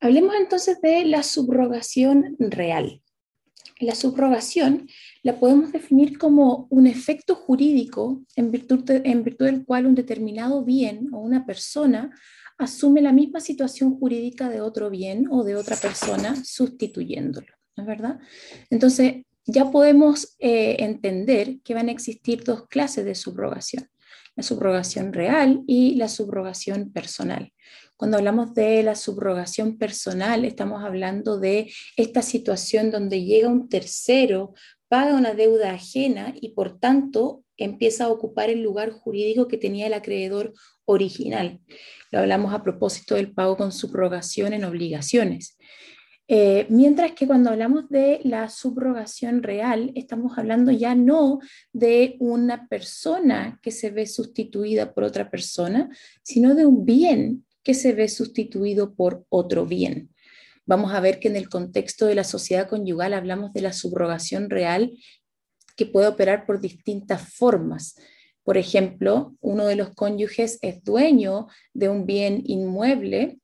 Hablemos entonces de la subrogación real. La subrogación la podemos definir como un efecto jurídico en virtud, en virtud del cual un determinado bien o una persona asume la misma situación jurídica de otro bien o de otra persona sustituyéndolo, ¿no es verdad? Entonces, ya podemos eh, entender que van a existir dos clases de subrogación, la subrogación real y la subrogación personal. Cuando hablamos de la subrogación personal, estamos hablando de esta situación donde llega un tercero, paga una deuda ajena y por tanto empieza a ocupar el lugar jurídico que tenía el acreedor original. Lo hablamos a propósito del pago con subrogación en obligaciones. Eh, mientras que cuando hablamos de la subrogación real, estamos hablando ya no de una persona que se ve sustituida por otra persona, sino de un bien que se ve sustituido por otro bien. Vamos a ver que en el contexto de la sociedad conyugal hablamos de la subrogación real que puede operar por distintas formas. Por ejemplo, uno de los cónyuges es dueño de un bien inmueble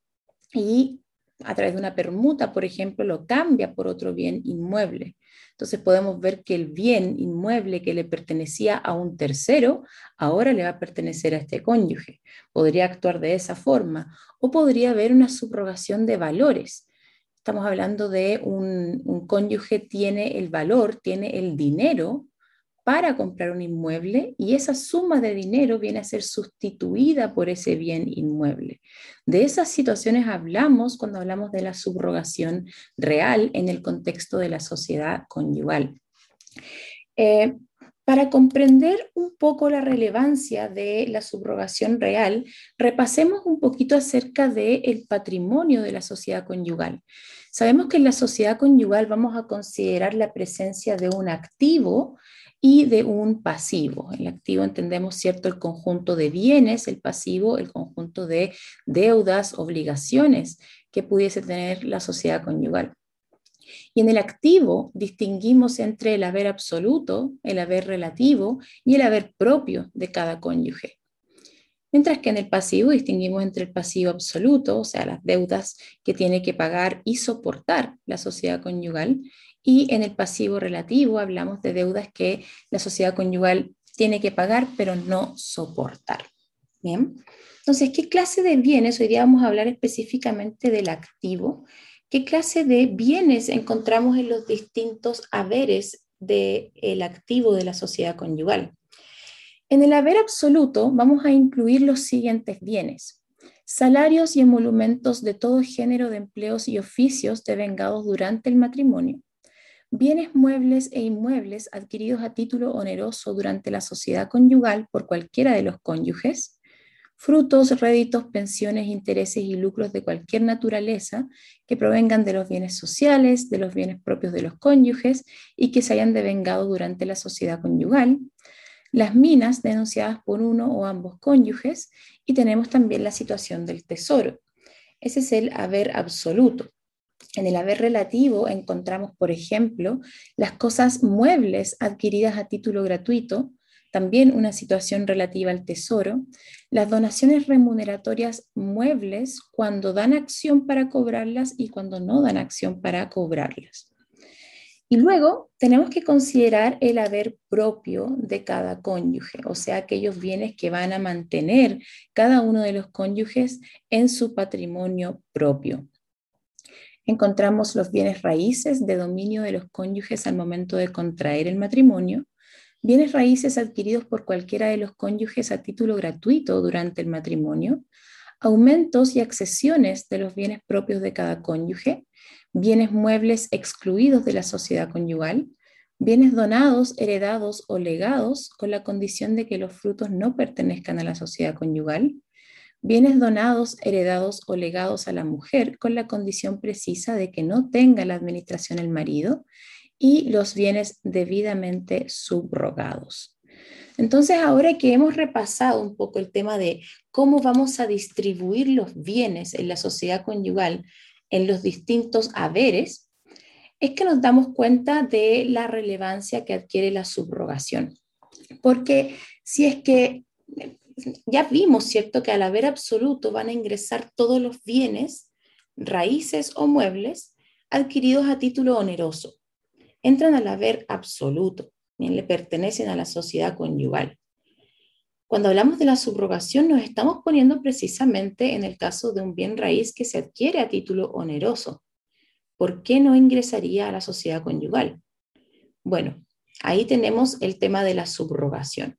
y a través de una permuta, por ejemplo, lo cambia por otro bien inmueble. Entonces podemos ver que el bien inmueble que le pertenecía a un tercero, ahora le va a pertenecer a este cónyuge. Podría actuar de esa forma o podría haber una subrogación de valores. Estamos hablando de un, un cónyuge tiene el valor, tiene el dinero para comprar un inmueble y esa suma de dinero viene a ser sustituida por ese bien inmueble. De esas situaciones hablamos cuando hablamos de la subrogación real en el contexto de la sociedad conyugal. Eh, para comprender un poco la relevancia de la subrogación real, repasemos un poquito acerca del patrimonio de la sociedad conyugal. Sabemos que en la sociedad conyugal vamos a considerar la presencia de un activo y de un pasivo. El activo entendemos, ¿cierto?, el conjunto de bienes, el pasivo, el conjunto de deudas, obligaciones que pudiese tener la sociedad conyugal. Y en el activo distinguimos entre el haber absoluto, el haber relativo y el haber propio de cada cónyuge. Mientras que en el pasivo distinguimos entre el pasivo absoluto, o sea, las deudas que tiene que pagar y soportar la sociedad conyugal, y en el pasivo relativo hablamos de deudas que la sociedad conyugal tiene que pagar, pero no soportar. Bien. Entonces, ¿qué clase de bienes? Hoy día vamos a hablar específicamente del activo. ¿Qué clase de bienes encontramos en los distintos haberes del activo de la sociedad conyugal? En el haber absoluto vamos a incluir los siguientes bienes. Salarios y emolumentos de todo género de empleos y oficios devengados durante el matrimonio, bienes muebles e inmuebles adquiridos a título oneroso durante la sociedad conyugal por cualquiera de los cónyuges, frutos, réditos, pensiones, intereses y lucros de cualquier naturaleza que provengan de los bienes sociales, de los bienes propios de los cónyuges y que se hayan devengado durante la sociedad conyugal, las minas denunciadas por uno o ambos cónyuges y tenemos también la situación del tesoro. Ese es el haber absoluto. En el haber relativo encontramos, por ejemplo, las cosas muebles adquiridas a título gratuito, también una situación relativa al tesoro, las donaciones remuneratorias muebles cuando dan acción para cobrarlas y cuando no dan acción para cobrarlas. Y luego tenemos que considerar el haber propio de cada cónyuge, o sea, aquellos bienes que van a mantener cada uno de los cónyuges en su patrimonio propio. Encontramos los bienes raíces de dominio de los cónyuges al momento de contraer el matrimonio, bienes raíces adquiridos por cualquiera de los cónyuges a título gratuito durante el matrimonio, aumentos y accesiones de los bienes propios de cada cónyuge, bienes muebles excluidos de la sociedad conyugal, bienes donados, heredados o legados con la condición de que los frutos no pertenezcan a la sociedad conyugal, bienes donados, heredados o legados a la mujer con la condición precisa de que no tenga la administración el marido y los bienes debidamente subrogados. Entonces, ahora que hemos repasado un poco el tema de cómo vamos a distribuir los bienes en la sociedad conyugal en los distintos haberes, es que nos damos cuenta de la relevancia que adquiere la subrogación. Porque si es que ya vimos, ¿cierto?, que al haber absoluto van a ingresar todos los bienes raíces o muebles adquiridos a título oneroso. Entran al haber absoluto, bien le pertenecen a la sociedad conyugal. Cuando hablamos de la subrogación nos estamos poniendo precisamente en el caso de un bien raíz que se adquiere a título oneroso. ¿Por qué no ingresaría a la sociedad conyugal? Bueno, ahí tenemos el tema de la subrogación.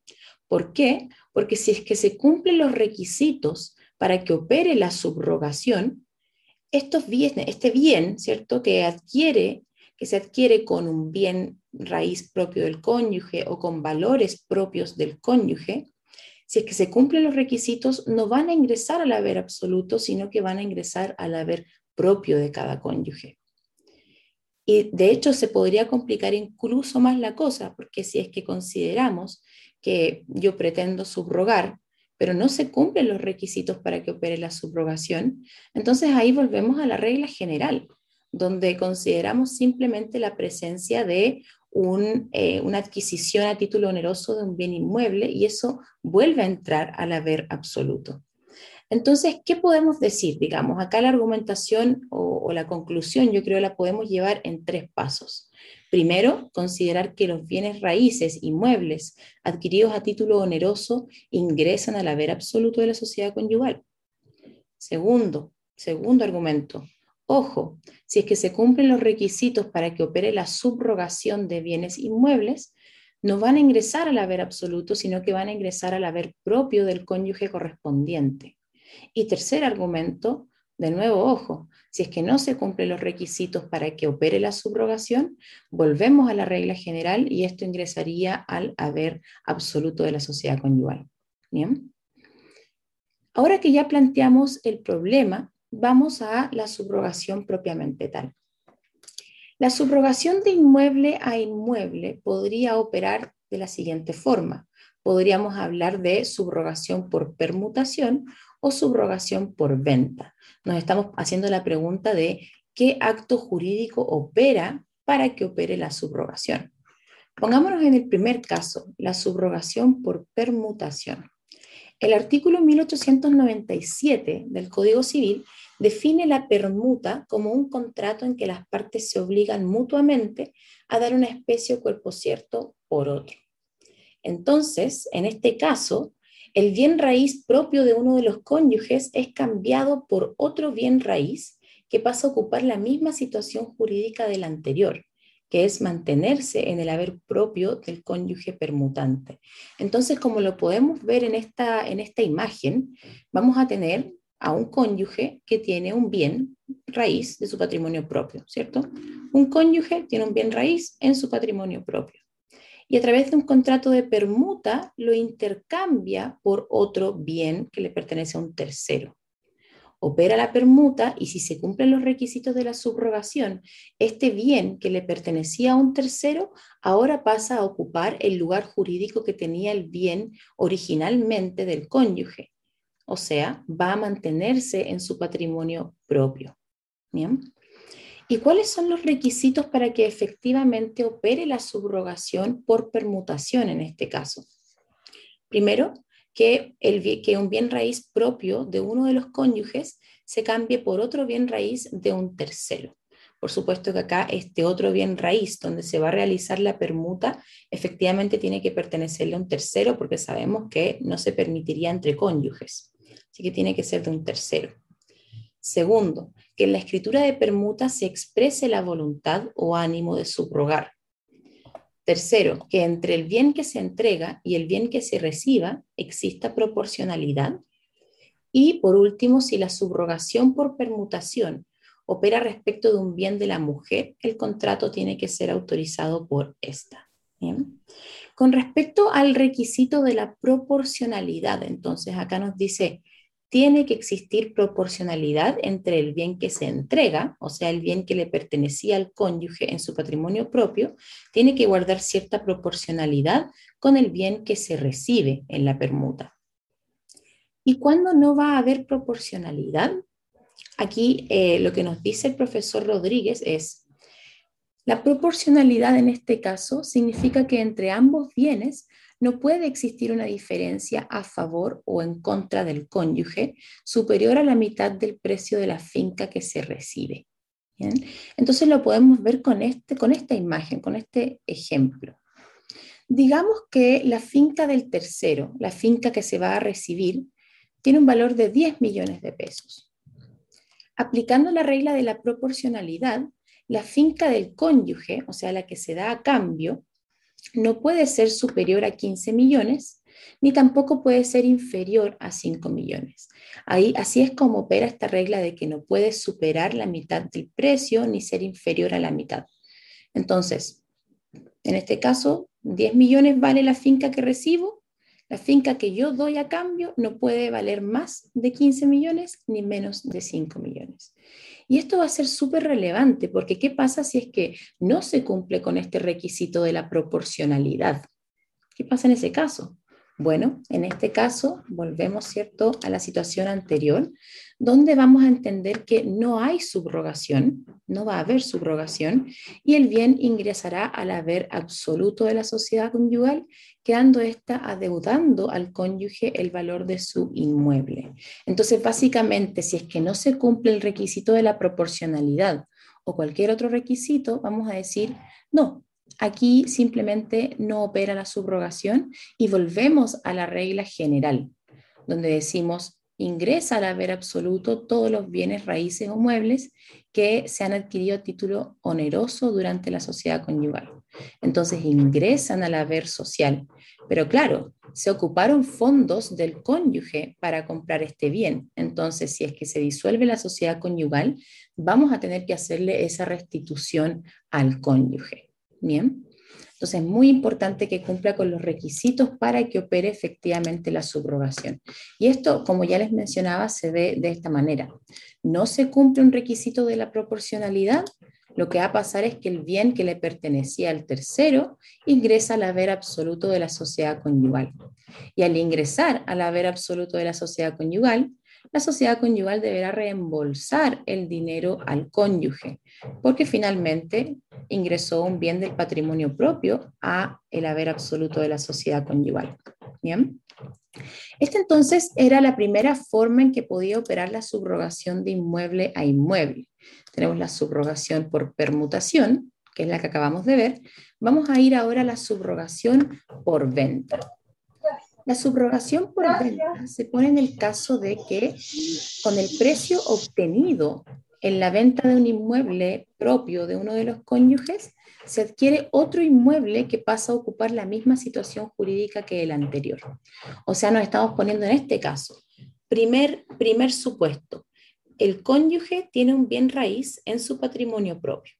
¿Por qué? Porque si es que se cumplen los requisitos para que opere la subrogación, estos este bien, ¿cierto? Que adquiere, que se adquiere con un bien raíz propio del cónyuge o con valores propios del cónyuge, si es que se cumplen los requisitos, no van a ingresar al haber absoluto, sino que van a ingresar al haber propio de cada cónyuge. Y de hecho se podría complicar incluso más la cosa, porque si es que consideramos que yo pretendo subrogar, pero no se cumplen los requisitos para que opere la subrogación, entonces ahí volvemos a la regla general, donde consideramos simplemente la presencia de eh, una adquisición a título oneroso de un bien inmueble y eso vuelve a entrar al haber absoluto. Entonces, ¿qué podemos decir? Digamos, acá la argumentación o, la conclusión yo creo la podemos llevar en tres pasos. Primero, considerar que los bienes raíces inmuebles adquiridos a título oneroso ingresan al haber absoluto de la sociedad conyugal. Segundo, segundo argumento, ojo, si es que se cumplen los requisitos para que opere la subrogación de bienes inmuebles, no van a ingresar al haber absoluto, sino que van a ingresar al haber propio del cónyuge correspondiente. Y tercer argumento, de nuevo, ojo, si es que no se cumplen los requisitos para que opere la subrogación, volvemos a la regla general y esto ingresaría al haber absoluto de la sociedad conyugal. Bien. Ahora que ya planteamos el problema, vamos a la subrogación propiamente tal. La subrogación de inmueble a inmueble podría operar de la siguiente forma. Podríamos hablar de subrogación por permutación o subrogación por venta. Nos estamos haciendo la pregunta de qué acto jurídico opera para que opere la subrogación. Pongámonos en el primer caso, la subrogación por permutación. El artículo 1897 del Código Civil define la permuta como un contrato en que las partes se obligan mutuamente a dar una especie o cuerpo cierto por otro. Entonces, en este caso, el bien raíz propio de uno de los cónyuges es cambiado por otro bien raíz que pasa a ocupar la misma situación jurídica del anterior, que es mantenerse en el haber propio del cónyuge permutante. Entonces, como lo podemos ver en esta, en esta imagen, vamos a tener a un cónyuge que tiene un bien raíz de su patrimonio propio, ¿cierto? Un cónyuge tiene un bien raíz en su patrimonio propio y a través de un contrato de permuta lo intercambia por otro bien que le pertenece a un tercero. Opera la permuta y si se cumplen los requisitos de la subrogación, este bien que le pertenecía a un tercero ahora pasa a ocupar el lugar jurídico que tenía el bien originalmente del cónyuge. O sea, va a mantenerse en su patrimonio propio. Bien. ¿Y cuáles son los requisitos para que efectivamente opere la subrogación por permutación en este caso? Primero, que, un bien raíz propio de uno de los cónyuges se cambie por otro bien raíz de un tercero. Por supuesto que acá este otro bien raíz donde se va a realizar la permuta efectivamente tiene que pertenecerle a un tercero porque sabemos que no se permitiría entre cónyuges. Así que tiene que ser de un tercero. Segundo, que en la escritura de permuta se exprese la voluntad o ánimo de subrogar. Tercero, que entre el bien que se entrega y el bien que se reciba exista proporcionalidad. Y por último, si la subrogación por permutación opera respecto de un bien de la mujer, el contrato tiene que ser autorizado por esta. Con respecto al requisito de la proporcionalidad, entonces acá nos dice tiene que existir proporcionalidad entre el bien que se entrega, o sea, el bien que le pertenecía al cónyuge en su patrimonio propio, tiene que guardar cierta proporcionalidad con el bien que se recibe en la permuta. ¿Y cuándo no va a haber proporcionalidad? Aquí eh, lo que nos dice el profesor Rodríguez es, la proporcionalidad en este caso significa que entre ambos bienes no puede existir una diferencia a favor o en contra del cónyuge superior a la mitad del precio de la finca que se recibe. Entonces lo podemos ver con, este, con esta imagen, con este ejemplo. Digamos que la finca del tercero, la finca que se va a recibir, tiene un valor de 10 millones de pesos. Aplicando la regla de la proporcionalidad, la finca del cónyuge, o sea, la que se da a cambio, no puede ser superior a 15 millones, ni tampoco puede ser inferior a 5 millones. Ahí, así es como opera esta regla de que no puede superar la mitad del precio ni ser inferior a la mitad. Entonces, en este caso, 10 millones vale la finca que recibo, la finca que yo doy a cambio no puede valer más de 15 millones ni menos de 5 millones. Y esto va a ser súper relevante porque ¿qué pasa si es que no se cumple con este requisito de la proporcionalidad? ¿Qué pasa en ese caso? Bueno, en este caso volvemos, ¿cierto?, a la situación anterior, donde vamos a entender que no hay subrogación, no va a haber subrogación, y el bien ingresará al haber absoluto de la sociedad conyugal, quedando ésta adeudando al cónyuge el valor de su inmueble. Entonces, básicamente, si es que no se cumple el requisito de la proporcionalidad o cualquier otro requisito, vamos a decir, no, Aquí simplemente no opera la subrogación y volvemos a la regla general, donde decimos ingresa al haber absoluto todos los bienes raíces o muebles que se han adquirido a título oneroso durante la sociedad conyugal. Entonces ingresan al haber social. Pero claro, se ocuparon fondos del cónyuge para comprar este bien. Entonces, si es que se disuelve la sociedad conyugal, vamos a tener que hacerle esa restitución al cónyuge. Bien. Entonces, es muy importante que cumpla con los requisitos para que opere efectivamente la subrogación. Y esto, como ya les mencionaba, se ve de esta manera. No se cumple un requisito de la proporcionalidad, lo que va a pasar es que el bien que le pertenecía al tercero ingresa al haber absoluto de la sociedad conyugal. Y al ingresar al haber absoluto de la sociedad conyugal, la sociedad conyugal deberá reembolsar el dinero al cónyuge, porque finalmente ingresó un bien del patrimonio propio a el haber absoluto de la sociedad conyugal. Bien. Esta entonces era la primera forma en que podía operar la subrogación de inmueble a inmueble. Tenemos la subrogación por permutación, que es la que acabamos de ver. Vamos a ir ahora a la subrogación por venta. La subrogación por venta se pone en el caso de que con el precio obtenido en la venta de un inmueble propio de uno de los cónyuges, se adquiere otro inmueble que pasa a ocupar la misma situación jurídica que el anterior. O sea, nos estamos poniendo en este caso. Primer, primer supuesto, el cónyuge tiene un bien raíz en su patrimonio propio.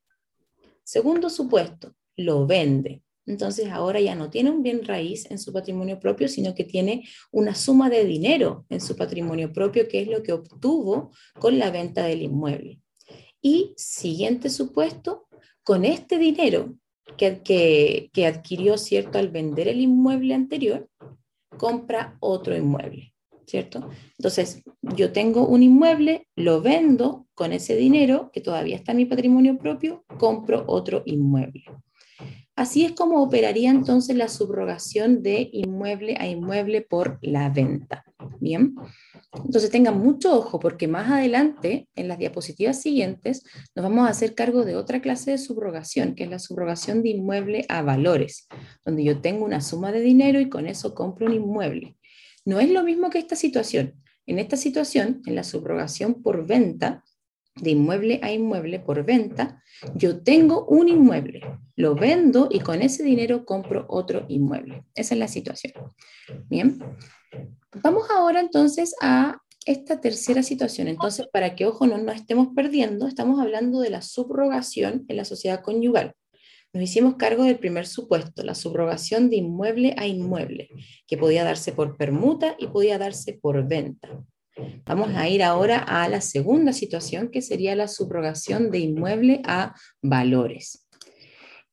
Segundo supuesto, lo vende entonces ahora ya no tiene un bien raíz en su patrimonio propio, sino que tiene una suma de dinero en su patrimonio propio, que es lo que obtuvo con la venta del inmueble. Y siguiente supuesto, con este dinero que, que, adquirió, ¿cierto?, al vender el inmueble anterior, compra otro inmueble, ¿cierto? Entonces, yo tengo un inmueble, lo vendo con ese dinero que todavía está en mi patrimonio propio, compro otro inmueble. Así es como operaría entonces la subrogación de inmueble a inmueble por la venta. Bien, entonces tengan mucho ojo porque más adelante, en las diapositivas siguientes, nos vamos a hacer cargo de otra clase de subrogación, que es la subrogación de inmueble a valores, donde yo tengo una suma de dinero y con eso compro un inmueble. No es lo mismo que esta situación. En esta situación, en la subrogación por venta, de inmueble a inmueble por venta, yo tengo un inmueble, lo vendo y con ese dinero compro otro inmueble. Esa es la situación. Bien, vamos ahora entonces a esta tercera situación. Entonces, para que, ojo, no nos estemos perdiendo, estamos hablando de la subrogación en la sociedad conyugal. Nos hicimos cargo del primer supuesto, la subrogación de inmueble a inmueble, que podía darse por permuta y podía darse por venta. Vamos a ir ahora a la segunda situación, que sería la subrogación de inmueble a valores.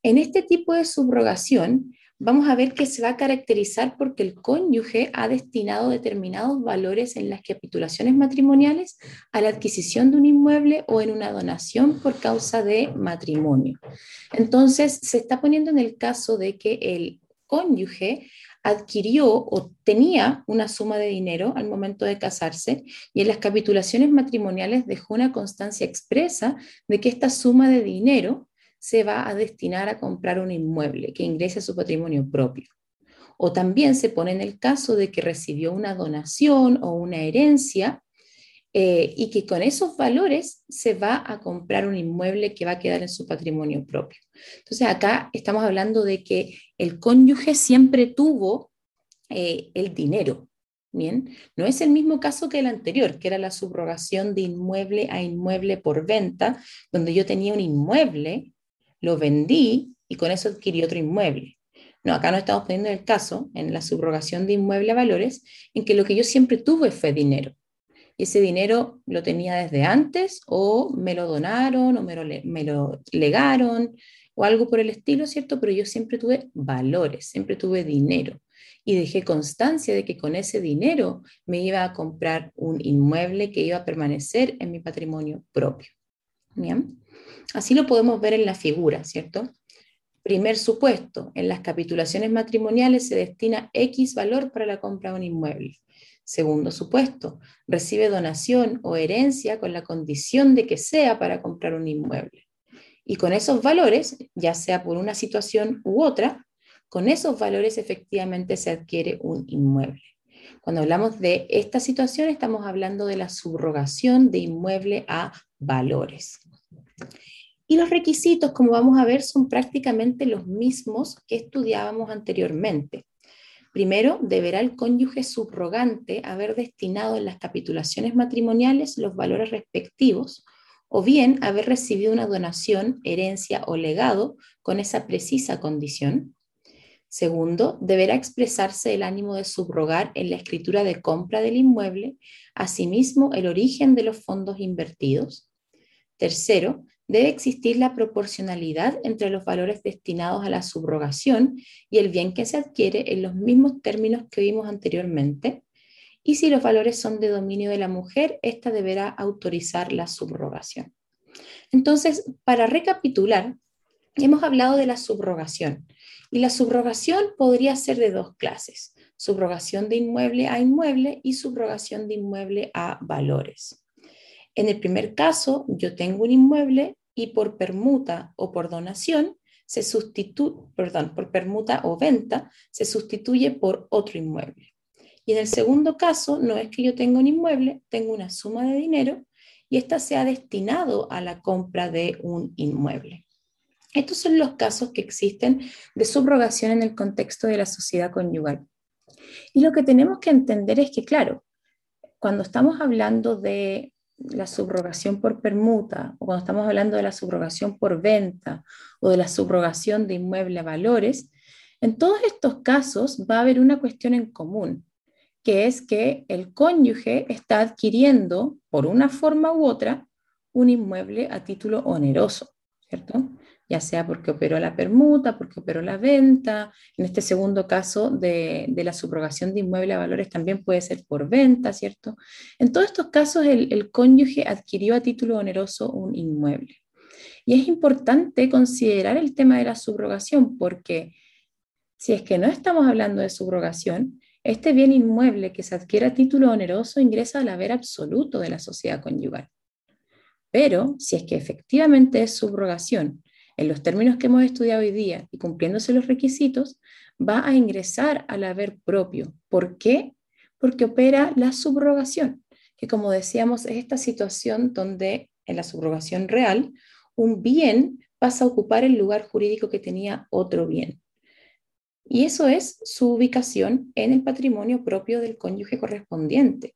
En este tipo de subrogación, vamos a ver que se va a caracterizar porque el cónyuge ha destinado determinados valores en las capitulaciones matrimoniales a la adquisición de un inmueble o en una donación por causa de matrimonio. Entonces, se está poniendo en el caso de que el cónyuge adquirió o tenía una suma de dinero al momento de casarse y en las capitulaciones matrimoniales dejó una constancia expresa de que esta suma de dinero se va a destinar a comprar un inmueble que ingrese a su patrimonio propio. O también se pone en el caso de que recibió una donación o una herencia eh, y que con esos valores se va a comprar un inmueble que va a quedar en su patrimonio propio. Entonces acá estamos hablando de que el cónyuge siempre tuvo eh, el dinero. Bien, no es el mismo caso que el anterior, que era la subrogación de inmueble a inmueble por venta, donde yo tenía un inmueble, lo vendí y con eso adquirí otro inmueble. No, acá no estamos poniendo el caso en la subrogación de inmueble a valores, en que lo que yo siempre tuve fue dinero. Ese dinero lo tenía desde antes o me lo donaron o me lo, me lo legaron o algo por el estilo, ¿cierto? Pero yo siempre tuve valores, siempre tuve dinero y dejé constancia de que con ese dinero me iba a comprar un inmueble que iba a permanecer en mi patrimonio propio. ¿Bien? Así lo podemos ver en la figura, ¿cierto? Primer supuesto, en las capitulaciones matrimoniales se destina X valor para la compra de un inmueble. Segundo supuesto, recibe donación o herencia con la condición de que sea para comprar un inmueble. Y con esos valores, ya sea por una situación u otra, con esos valores efectivamente se adquiere un inmueble. Cuando hablamos de esta situación, estamos hablando de la subrogación de inmueble a valores. Y los requisitos, como vamos a ver, son prácticamente los mismos que estudiábamos anteriormente. Primero, deberá el cónyuge subrogante haber destinado en las capitulaciones matrimoniales los valores respectivos o bien haber recibido una donación, herencia o legado con esa precisa condición. Segundo, deberá expresarse el ánimo de subrogar en la escritura de compra del inmueble, asimismo el origen de los fondos invertidos. Tercero, debe existir la proporcionalidad entre los valores destinados a la subrogación y el bien que se adquiere en los mismos términos que vimos anteriormente y si los valores son de dominio de la mujer, ésta deberá autorizar la subrogación. Entonces, para recapitular, hemos hablado de la subrogación y la subrogación podría ser de dos clases, subrogación de inmueble a inmueble y subrogación de inmueble a valores. En el primer caso, yo tengo un inmueble y por permuta o por donación se sustituye, perdón, por permuta o venta se sustituye por otro inmueble. Y en el segundo caso, no es que yo tenga un inmueble, tengo una suma de dinero y esta se ha destinado a la compra de un inmueble. Estos son los casos que existen de subrogación en el contexto de la sociedad conyugal. Y lo que tenemos que entender es que, claro, cuando estamos hablando de la subrogación por permuta o cuando estamos hablando de la subrogación por venta o de la subrogación de inmueble a valores, en todos estos casos va a haber una cuestión en común que es que el cónyuge está adquiriendo, por una forma u otra, un inmueble a título oneroso, ¿cierto? Ya sea porque operó la permuta, porque operó la venta. En este segundo caso de, la subrogación de inmueble a valores también puede ser por venta, ¿cierto? En todos estos casos el, cónyuge adquirió a título oneroso un inmueble. Y es importante considerar el tema de la subrogación porque si es que no estamos hablando de subrogación, este bien inmueble que se adquiere a título oneroso ingresa al haber absoluto de la sociedad conyugal. Pero si es que efectivamente es subrogación, en los términos que hemos estudiado hoy día y cumpliéndose los requisitos, va a ingresar al haber propio. ¿Por qué? Porque opera la subrogación, que como decíamos es esta situación donde en la subrogación real un bien pasa a ocupar el lugar jurídico que tenía otro bien. Y eso es su ubicación en el patrimonio propio del cónyuge correspondiente,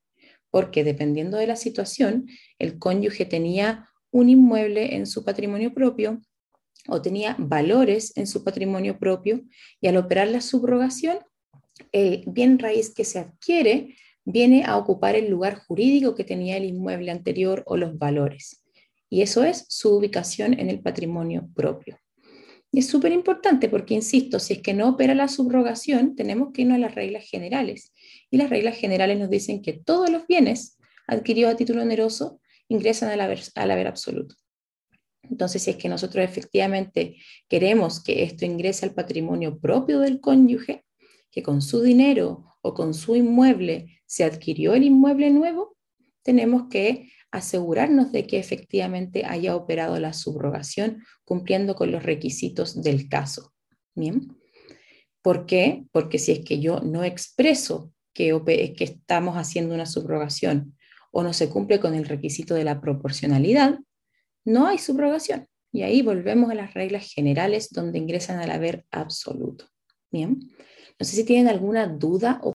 porque dependiendo de la situación, el cónyuge tenía un inmueble en su patrimonio propio o tenía valores en su patrimonio propio y al operar la subrogación, el bien raíz que se adquiere viene a ocupar el lugar jurídico que tenía el inmueble anterior o los valores. Y eso es su ubicación en el patrimonio propio. Y es súper importante porque, insisto, si es que no opera la subrogación, tenemos que irnos a las reglas generales. Y las reglas generales nos dicen que todos los bienes adquiridos a título oneroso ingresan al haber, al haber absoluto. Entonces, si es que nosotros efectivamente queremos que esto ingrese al patrimonio propio del cónyuge, que con su dinero o con su inmueble se adquirió el inmueble nuevo, tenemos que asegurarnos de que efectivamente haya operado la subrogación cumpliendo con los requisitos del caso. Bien. ¿Por qué? Porque si es que yo no expreso que, que estamos haciendo una subrogación o no se cumple con el requisito de la proporcionalidad, no hay subrogación. Y ahí volvemos a las reglas generales donde ingresan al haber absoluto. Bien. No sé si tienen alguna duda o